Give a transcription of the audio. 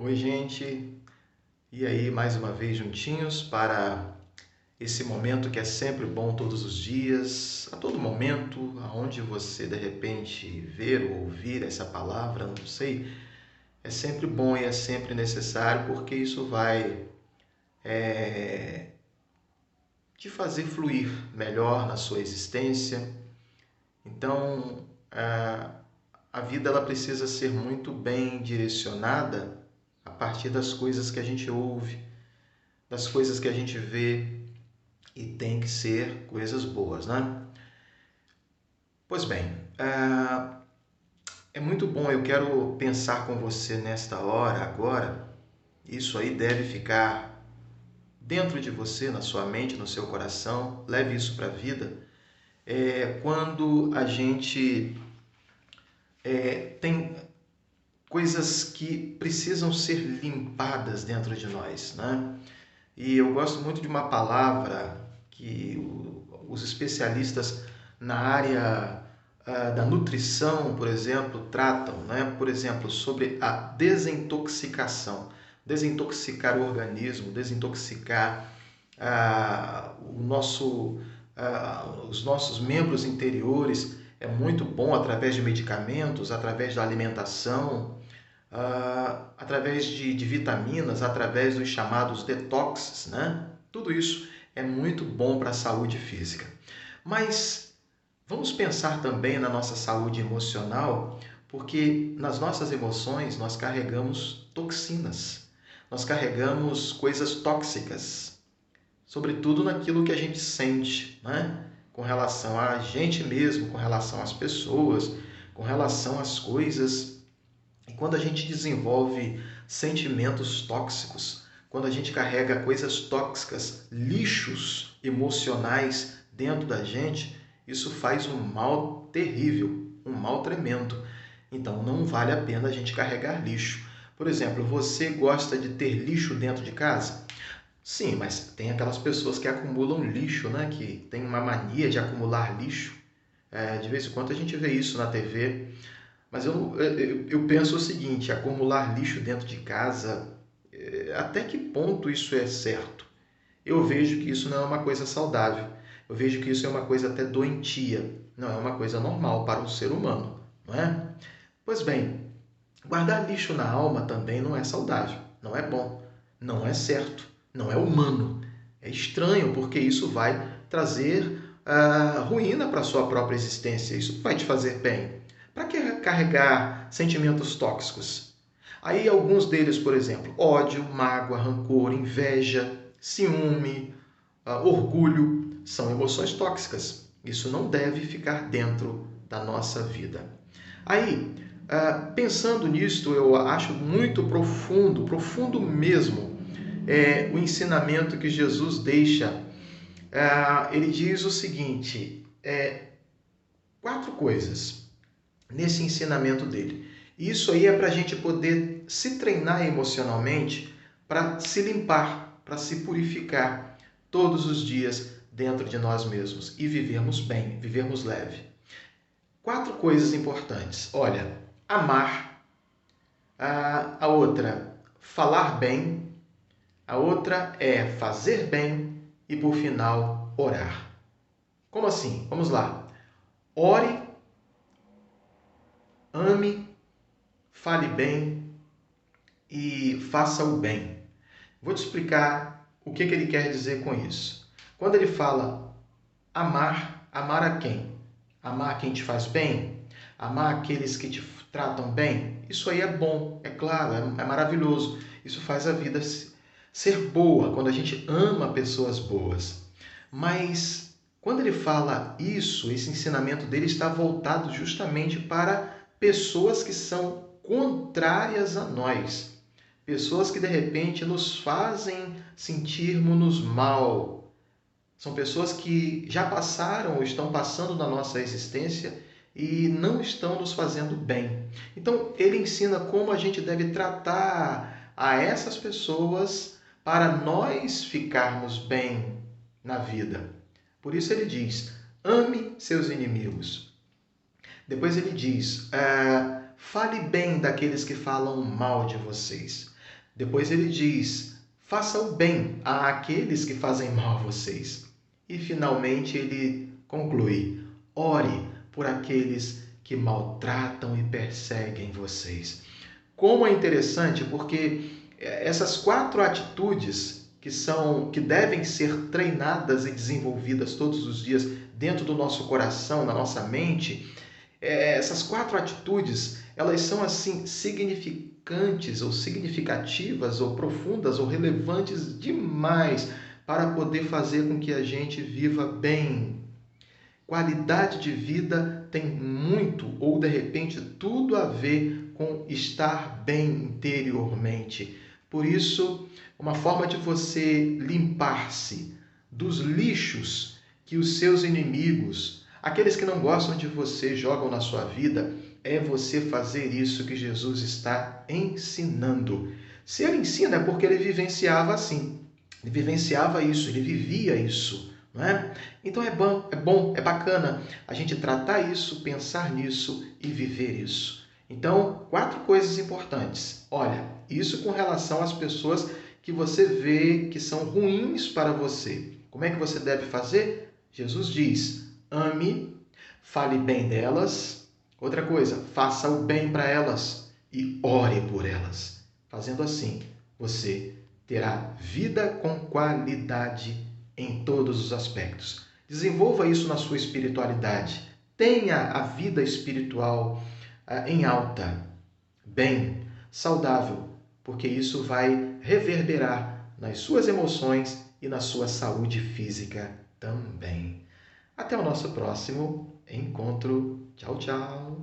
Oi, gente. E aí, mais uma vez juntinhos para esse momento que é sempre bom todos os dias, a todo momento, aonde você de repente ver ou ouvir essa palavra, não sei, é sempre bom e é sempre necessário porque isso vai é, te fazer fluir melhor na sua existência. Então, a, a vida ela precisa ser muito bem direcionada a partir das coisas que a gente ouve, das coisas que a gente vê e tem que ser coisas boas, né? Pois bem, é, é muito bom, eu quero pensar com você nesta hora, agora. Isso aí deve ficar dentro de você, na sua mente, no seu coração. Leve isso para a vida. É, quando a gente é, tem coisas que precisam ser limpadas dentro de nós, né? E eu gosto muito de uma palavra que os especialistas na área uh, da nutrição, por exemplo, tratam, né? Por exemplo, sobre a desintoxicação, desintoxicar o organismo, desintoxicar uh, o nosso, uh, os nossos membros interiores é muito bom através de medicamentos, através da alimentação, uh, através de, de, vitaminas, através dos chamados detoxes, né? Tudo isso é muito bom para a saúde física. Mas vamos pensar também na nossa saúde emocional, porque nas nossas emoções nós carregamos toxinas, nós carregamos coisas tóxicas, sobretudo naquilo que a gente sente, né? Com relação a gente mesmo, com relação às pessoas, com relação às coisas quando a gente desenvolve sentimentos tóxicos, quando a gente carrega coisas tóxicas, lixos emocionais dentro da gente, isso faz um mal terrível, um mal tremendo. Então não vale a pena a gente carregar lixo. Por exemplo, você gosta de ter lixo dentro de casa? Sim, mas tem aquelas pessoas que acumulam lixo, né? Que tem uma mania de acumular lixo. É, de vez em quando a gente vê isso na TV. Mas eu, eu, penso o seguinte: acumular lixo dentro de casa, é, até que ponto isso é certo? Eu vejo que isso não é uma coisa saudável. Eu vejo que isso é uma coisa até doentia. Não é uma coisa normal para um ser humano, não é? Pois bem, guardar lixo na alma também não é saudável, não é bom, não é certo, não é humano. É estranho porque isso vai trazer uh, ruína para a sua própria existência. Isso vai te fazer bem. Para que carregar sentimentos tóxicos? Aí alguns deles, por exemplo, ódio, mágoa, rancor, inveja, ciúme, uh, orgulho, são emoções tóxicas. Isso não deve ficar dentro da nossa vida. Aí, uh, pensando nisto, eu acho muito profundo, profundo mesmo, é, o ensinamento que Jesus deixa. Uh, ele diz o seguinte: é, quatro coisas nesse ensinamento dele. Isso aí é para a gente poder se treinar emocionalmente para se limpar, para se purificar todos os dias dentro de nós mesmos e vivermos bem, vivermos leve. Quatro coisas importantes. Olha, amar. A, a outra, falar bem. A outra é fazer bem. E por final, orar. Como assim? Vamos lá. Ore ame, fale bem e faça o bem. Vou te explicar o que, que ele quer dizer com isso. Quando ele fala amar, amar a quem? Amar quem te faz bem? Amar aqueles que te tratam bem? Isso aí é bom, é claro, é, é maravilhoso. Isso faz a vida ser boa quando a gente ama pessoas boas. Mas quando ele fala isso, esse ensinamento dele está voltado justamente para pessoas que são contrárias a nós, pessoas que de repente nos fazem sentirmos mal. São pessoas que já passaram ou estão passando na nossa existência e não estão nos fazendo bem. Então, ele ensina como a gente deve tratar a essas pessoas para nós ficarmos bem na vida. Por isso ele diz: ame seus inimigos, depois ele diz: é, fale bem daqueles que falam mal de vocês. Depois ele diz: faça o bem àqueles que fazem mal a vocês. E finalmente ele conclui: ore por aqueles que maltratam e perseguem vocês. Como é interessante, porque essas quatro atitudes que são que devem ser treinadas e desenvolvidas todos os dias dentro do nosso coração, na nossa mente, é, essas quatro atitudes, elas são assim significantes ou significativas ou profundas ou relevantes demais para poder fazer com que a gente viva bem. Qualidade de vida tem muito ou de repente tudo a ver com estar bem interiormente. Por isso, uma forma de você limpar-se dos lixos que os seus inimigos, aqueles que não gostam de você, jogam na sua vida, é você fazer isso que Jesus está ensinando. Se ele ensina é porque ele vivenciava assim. Ele vivenciava isso, ele vivia isso, não é? Então é bom, é bom, é bacana a gente tratar isso, pensar nisso e viver isso. Então, quatro coisas importantes. Olha, isso com relação às pessoas que você vê que são ruins para você. Como é que você deve fazer? Jesus diz: ame, fale bem delas. Outra coisa, faça o bem para elas e ore por elas. Fazendo assim, você terá vida com qualidade em todos os aspectos. Desenvolva isso na sua espiritualidade. Tenha a vida espiritual ah, em alta, bem, saudável, porque isso vai reverberar nas suas emoções e na sua saúde física também. Até o nosso próximo encontro. Tchau, tchau.